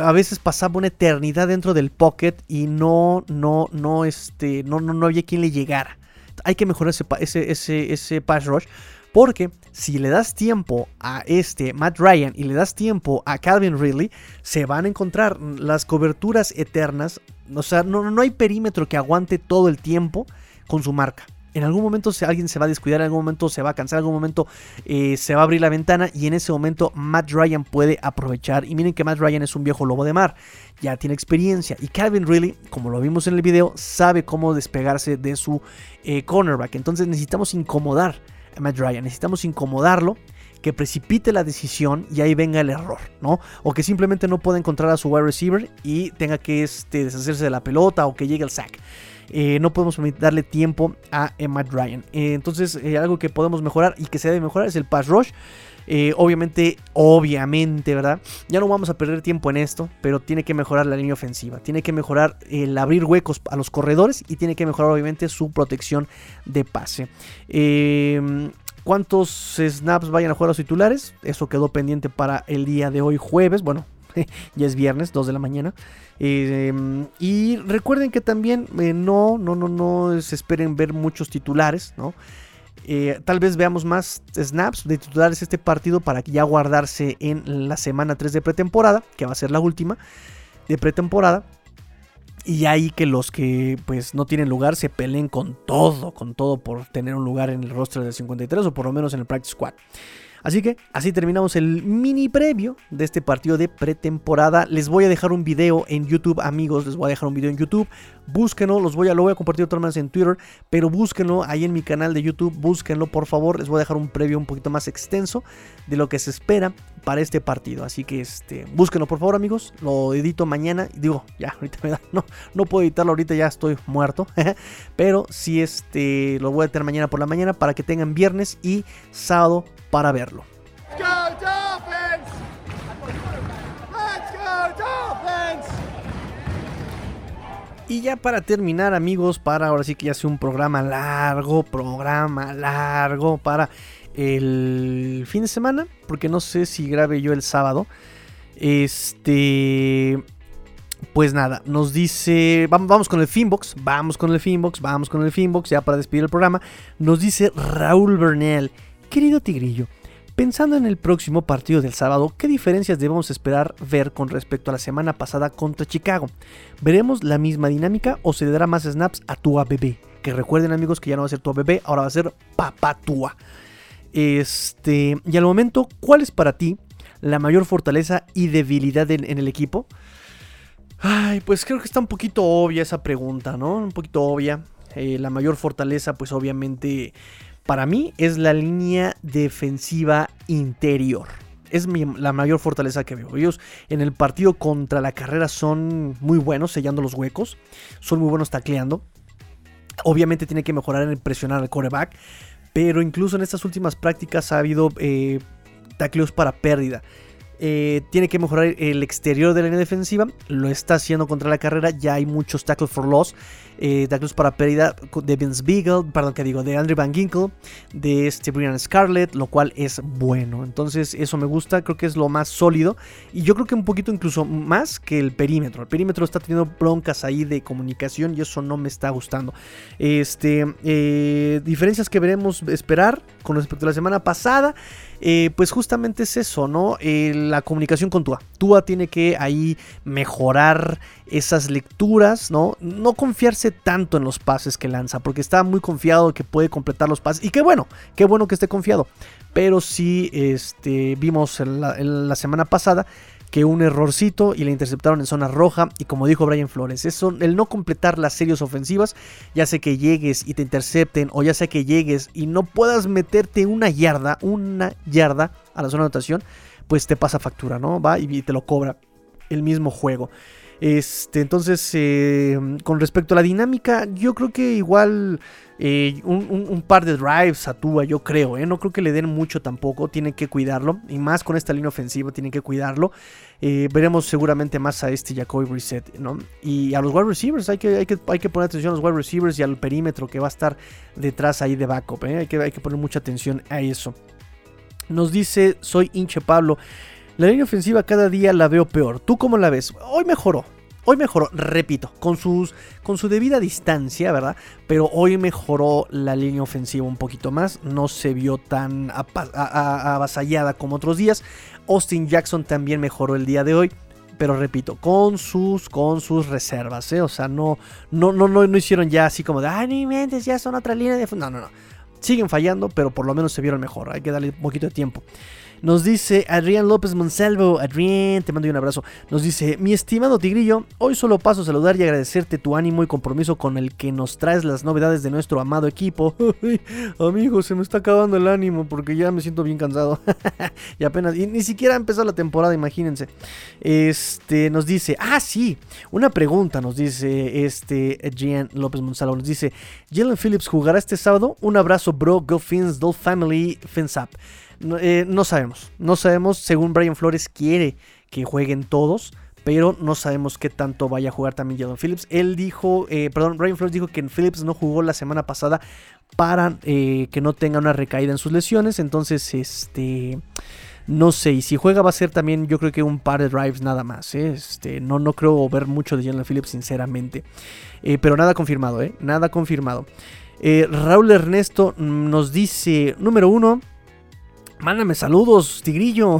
a veces pasaba una eternidad dentro del pocket y no, no, no, este, no, no, no había quien le llegara. Hay que mejorar ese, ese, ese, pass rush Porque si le das tiempo a este Matt Ryan y le das tiempo a Calvin Ridley, se van a encontrar las coberturas eternas. O sea, no, no hay perímetro que aguante todo el tiempo con su marca. En algún momento alguien se va a descuidar, en algún momento se va a cansar, en algún momento eh, se va a abrir la ventana y en ese momento Matt Ryan puede aprovechar. Y miren que Matt Ryan es un viejo lobo de mar, ya tiene experiencia. Y Calvin Ridley, como lo vimos en el video, sabe cómo despegarse de su eh, cornerback. Entonces necesitamos incomodar a Matt Ryan, necesitamos incomodarlo que precipite la decisión y ahí venga el error, ¿no? O que simplemente no pueda encontrar a su wide receiver y tenga que este, deshacerse de la pelota o que llegue el sack. Eh, no podemos darle tiempo a Matt Ryan. Eh, entonces, eh, algo que podemos mejorar y que se debe mejorar es el pass rush. obviamente, obviamente, ¿verdad? Ya no vamos a perder tiempo en esto, pero tiene que mejorar la línea ofensiva. Tiene que mejorar el abrir huecos a los corredores y tiene que mejorar, obviamente, su protección de pase. ¿Cuántos snaps vayan a jugar los titulares? Eso quedó pendiente para el día de hoy, jueves. Bueno, <laughs> ya es viernes, 2 de la mañana. Em, y recuerden que también eh, no, no, no, no se esperen ver muchos titulares, ¿no? Eh, tal vez veamos más snaps de titulares este partido para ya guardarse en la semana 3 de pretemporada, que va a ser la última de pretemporada. Y ahí que los que pues no tienen lugar se peleen con todo, con todo por tener un lugar en el rostro del 53 o por lo menos en el practice squad. Así que así terminamos el mini previo de este partido de pretemporada. Les voy a dejar un video en YouTube, amigos. Les voy a dejar un video en YouTube. Búsquenlo, los voy a, lo voy a compartir de todas en Twitter, pero búsquenlo ahí en mi canal de YouTube. Búsquenlo, por favor. Les voy a dejar un previo un poquito más extenso de lo que se espera para este partido. Así que este, búsquenlo, por favor, amigos. Lo edito mañana. Digo, ya, ahorita me da. <laughs> No, no puedo editarlo ahorita, ya estoy muerto. <laughs> pero sí, este, lo voy a tener mañana por la mañana para que tengan viernes y sábado para verlo. Y ya para terminar, amigos, para ahora sí que ya sea un programa largo, programa largo para el fin de semana, porque no sé si grabe yo el sábado. Este, pues nada, nos dice, vamos, con el Finbox, vamos con el Finbox, vamos con el Finbox, ya para despedir el programa. Nos dice Raúl Bernal. Querido Tigrillo, pensando en el próximo partido del sábado, ¿qué diferencias debemos esperar ver con respecto a la semana pasada contra Chicago? ¿Veremos la misma dinámica o se le dará más snaps a Tua Bebé? Que recuerden amigos que ya no va a ser Tua Bebé, ahora va a ser Papá Tua. Este, y al momento, ¿cuál es para ti la mayor fortaleza y debilidad en, el equipo? Ay, pues creo que está un poquito obvia esa pregunta, ¿no? Un poquito obvia. Eh, la mayor fortaleza, pues obviamente para mí es la línea defensiva interior. Es la mayor fortaleza que veo. Ellos en el partido contra la carrera son muy buenos sellando los huecos. Son muy buenos tacleando. Obviamente tiene que mejorar en presionar al coreback. Pero incluso en estas últimas prácticas ha habido eh, tacleos para pérdida. Eh, tiene que mejorar el exterior de la línea defensiva. Lo está haciendo contra la carrera. Ya hay muchos tackles for loss. Eh, tackles para pérdida de Vince Beagle. Perdón, que digo, de Andrew Van Ginkle. De este Brian Scarlett. Lo cual es bueno. Entonces, eso me gusta. Creo que es lo más sólido. Y yo creo que un poquito incluso más que el perímetro. El perímetro está teniendo broncas ahí de comunicación. Y eso no me está gustando. Este, eh, diferencias que veremos esperar con respecto a la semana pasada. Eh, pues justamente es eso, ¿no? Eh, la comunicación con Tua. Tua tiene que ahí mejorar esas lecturas, ¿no? No confiarse tanto en los pases que lanza, porque está muy confiado que puede completar los pases. Y qué bueno, qué bueno que esté confiado. Pero sí, este, vimos la semana pasada que un errorcito y le interceptaron en zona roja. Y como dijo Brian Flores, eso, el no completar las series ofensivas, ya sé que llegues y te intercepten, o ya sé que llegues y no puedas meterte una yarda, una yarda a la zona de anotación, pues te pasa factura, ¿no? Va y te lo cobra el mismo juego. Este, entonces, eh, con respecto a la dinámica, yo creo que igual eh, un, par de drives a yo creo, ¿eh? no creo que le den mucho tampoco, tienen que cuidarlo, y más con esta línea ofensiva, tienen que cuidarlo. veremos seguramente más a este Jacoby Reset, ¿no? Y a los wide receivers, hay que, hay, que, hay que poner atención a los wide receivers y al perímetro que va a estar detrás ahí de backup, hay, que, hay que poner mucha atención a eso. Nos dice, soy hinche Pablo. La línea ofensiva cada día la veo peor. ¿Tú cómo la ves? Hoy mejoró. Hoy mejoró, repito, con, sus, con su debida distancia, ¿verdad? Pero hoy mejoró la línea ofensiva un poquito más. No se vio tan avasallada como otros días. Austin Jackson también mejoró el día de hoy pero repito, con sus, con sus reservas, ¿eh? O sea, no, no, no, no, no hicieron ya así como de, ah, ni mentes, ya son otra línea de... No, no, no. Siguen fallando, pero por lo menos se vieron mejor. Hay que darle un poquito de tiempo. Nos dice Adrián López Monsalvo. Adrián, te mando un abrazo. Nos dice, mi estimado Tigrillo, hoy solo paso a saludar y agradecerte tu ánimo y compromiso con el que nos traes las novedades de nuestro amado equipo. <laughs> amigo, se me está acabando el ánimo porque ya me siento bien cansado. <laughs> y apenas, y ni siquiera ha empezado la temporada, imagínense. Este, nos dice, ah, sí, una pregunta, nos dice este Adrián López Monsalvo. Nos dice, Jalen Phillips jugará este sábado. Un abrazo, bro. Go Fins, Dolph Family, Fins Up. Eh, no, sabemos. No sabemos. Según Brian Flores quiere que jueguen todos. Pero no sabemos qué tanto vaya a jugar también Jalen Phillips. Él dijo, eh, perdón, Brian Flores dijo que Phillips no jugó la semana pasada para eh, que no tenga una recaída en sus lesiones. Entonces, este... No sé, y si juega va a ser también yo creo que un par de drives nada más. Este, no, no creo ver mucho de Jalen Phillips sinceramente. pero nada confirmado. Nada confirmado. Raúl Ernesto nos dice, número uno, Mándame saludos, Tigrillo.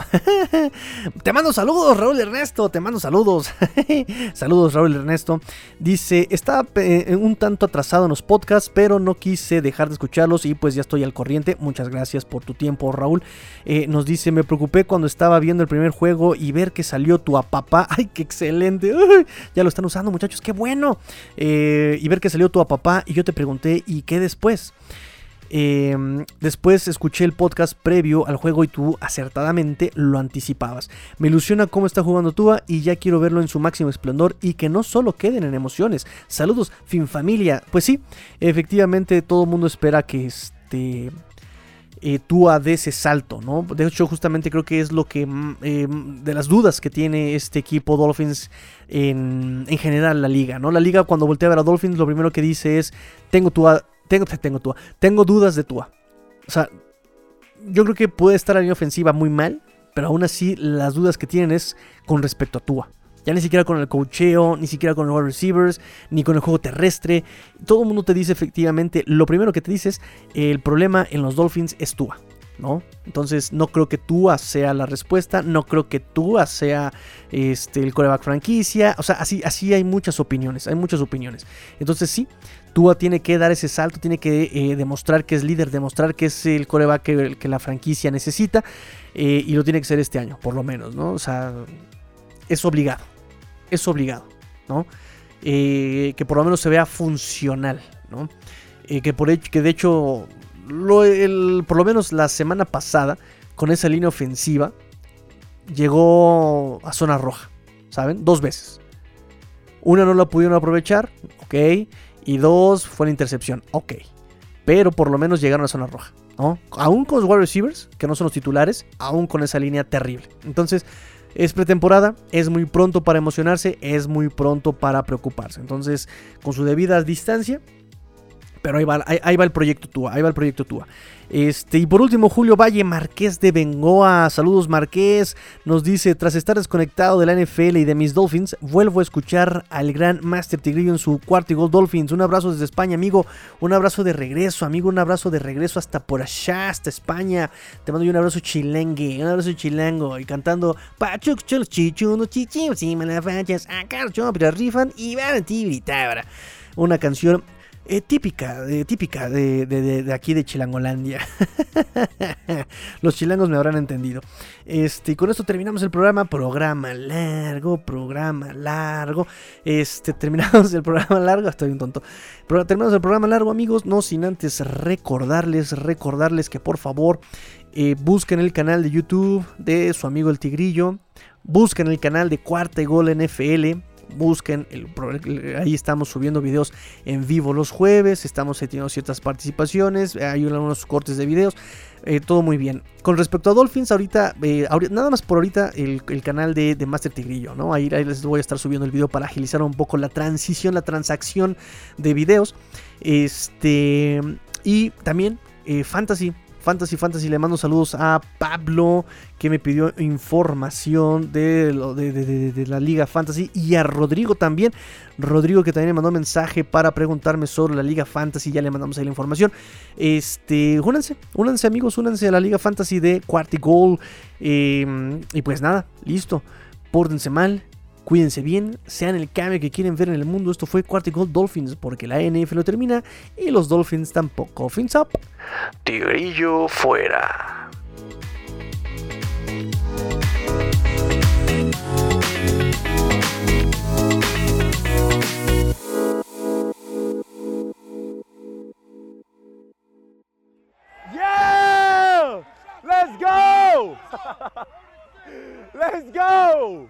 <laughs> te mando saludos, Raúl Ernesto. Te mando saludos. <laughs> saludos, Raúl Ernesto. Dice, estaba eh, un tanto atrasado en los podcasts, pero no quise dejar de escucharlos y pues ya estoy al corriente. Muchas gracias por tu tiempo, Raúl. Eh, nos dice, me preocupé cuando estaba viendo el primer juego y ver que salió tu apapá. <laughs> Ay, qué excelente. ya lo están usando, muchachos. Qué bueno. Eh, y ver que salió tu apapá y yo te pregunté, ¿y qué después? Em, después escuché el podcast previo al juego y tú acertadamente lo anticipabas. Me ilusiona cómo está jugando Tua y ya quiero verlo en su máximo esplendor y que no solo queden en emociones. Saludos, fin familia. Pues sí, efectivamente todo el mundo espera que este... Eh, Tua dé ese salto, ¿no? De hecho, justamente creo que es lo que mm, em, de las dudas que tiene este equipo Dolphins en, en general la liga, ¿no? La liga cuando voltea a ver a Dolphins lo primero que dice es tengo Tua tengo, tengo Tua. Tengo dudas de Tua. O sea, yo creo que puede estar la línea ofensiva muy mal, pero aún así las dudas que tienen es con respecto a Tua. Ya ni siquiera con el cocheo, ni siquiera con los wide receivers, ni con el juego terrestre. Todo el mundo te dice efectivamente, lo primero que te dice es, el problema en los Dolphins es Tua. ¿No? Entonces no creo que Tua sea la respuesta, no creo que Tua sea este, el coreback franquicia, o sea, así, así hay muchas opiniones, hay muchas opiniones. Entonces sí, Tua tiene que dar ese salto, tiene que eh, demostrar que es líder, demostrar que es el coreback que, la franquicia necesita eh, y lo tiene que ser este año, por lo menos, ¿no? O sea, es obligado, es obligado, ¿no? Eh, que por lo menos se vea funcional, ¿no? que, por que de hecho, por lo menos la semana pasada, con esa línea ofensiva, llegó a zona roja, ¿saben? Dos veces. Una no la pudieron aprovechar, ok. Y dos, fue la intercepción. Ok. Pero por lo menos llegaron a zona roja. ¿no? Aún con los wide receivers, que no son los titulares, aún con esa línea terrible. Entonces, es pretemporada, es muy pronto para emocionarse, es muy pronto para preocuparse. Entonces, con su debida distancia, pero ahí va, ahí, va el proyecto Tua, ahí va el proyecto Tua. Este, y por último, Julio Valle Marqués de Bengoa. Saludos, Marqués. Nos dice: Tras estar desconectado de la NFL y de mis Dolphins, vuelvo a escuchar al gran Master Tigrillo en su cuarto y gol Dolphins. Un abrazo desde España, amigo. Un abrazo de regreso, amigo. Un abrazo de regreso hasta por allá, hasta España. Te mando un abrazo chilengue, un abrazo chilango. Y cantando Pachuc, chulos, chichuno, chichim, si me la fachas, acá, pero rifan y van a ti, Una canción eh, típica, típica de, aquí de Chilangolandia. <laughs> Los chilangos me habrán entendido. Este, con esto terminamos el programa. Programa largo, programa largo. Este, terminamos el programa largo. <laughs> Estoy un tonto. Pero terminamos el programa largo, amigos. No sin antes recordarles, recordarles que por favor eh, busquen el canal de YouTube de su amigo el Tigrillo. Busquen el canal de Cuarta y Gol NFL busquen, el, ahí estamos subiendo videos en vivo los jueves, estamos teniendo ciertas participaciones, hay unos cortes de videos, eh, todo muy bien. Con respecto a Dolphins, ahorita, eh, nada más por ahorita, el, canal de, Master Tigrillo, ¿no? Ahí, les voy a estar subiendo el video para agilizar un poco la transición, la transacción de videos. Este, y también eh, Fantasy Fantasy Fantasy. Le mando saludos a Pablo, que me pidió información de, la Liga Fantasy. Y a Rodrigo también. Rodrigo, que también me mandó mensaje para preguntarme sobre la Liga Fantasy. Ya le mandamos ahí la información. Este, únanse, únanse, amigos, únanse a la Liga Fantasy de Quartigol. Eh, y pues nada, listo. Pórtense mal, Cuídense bien, sean el cambio que quieren ver en el mundo. Esto fue Quarticle Dolphins porque la NF lo termina y los Dolphins tampoco. Fins up. Tigrillo fuera. Yeah! Let's go! <laughs> Let's go!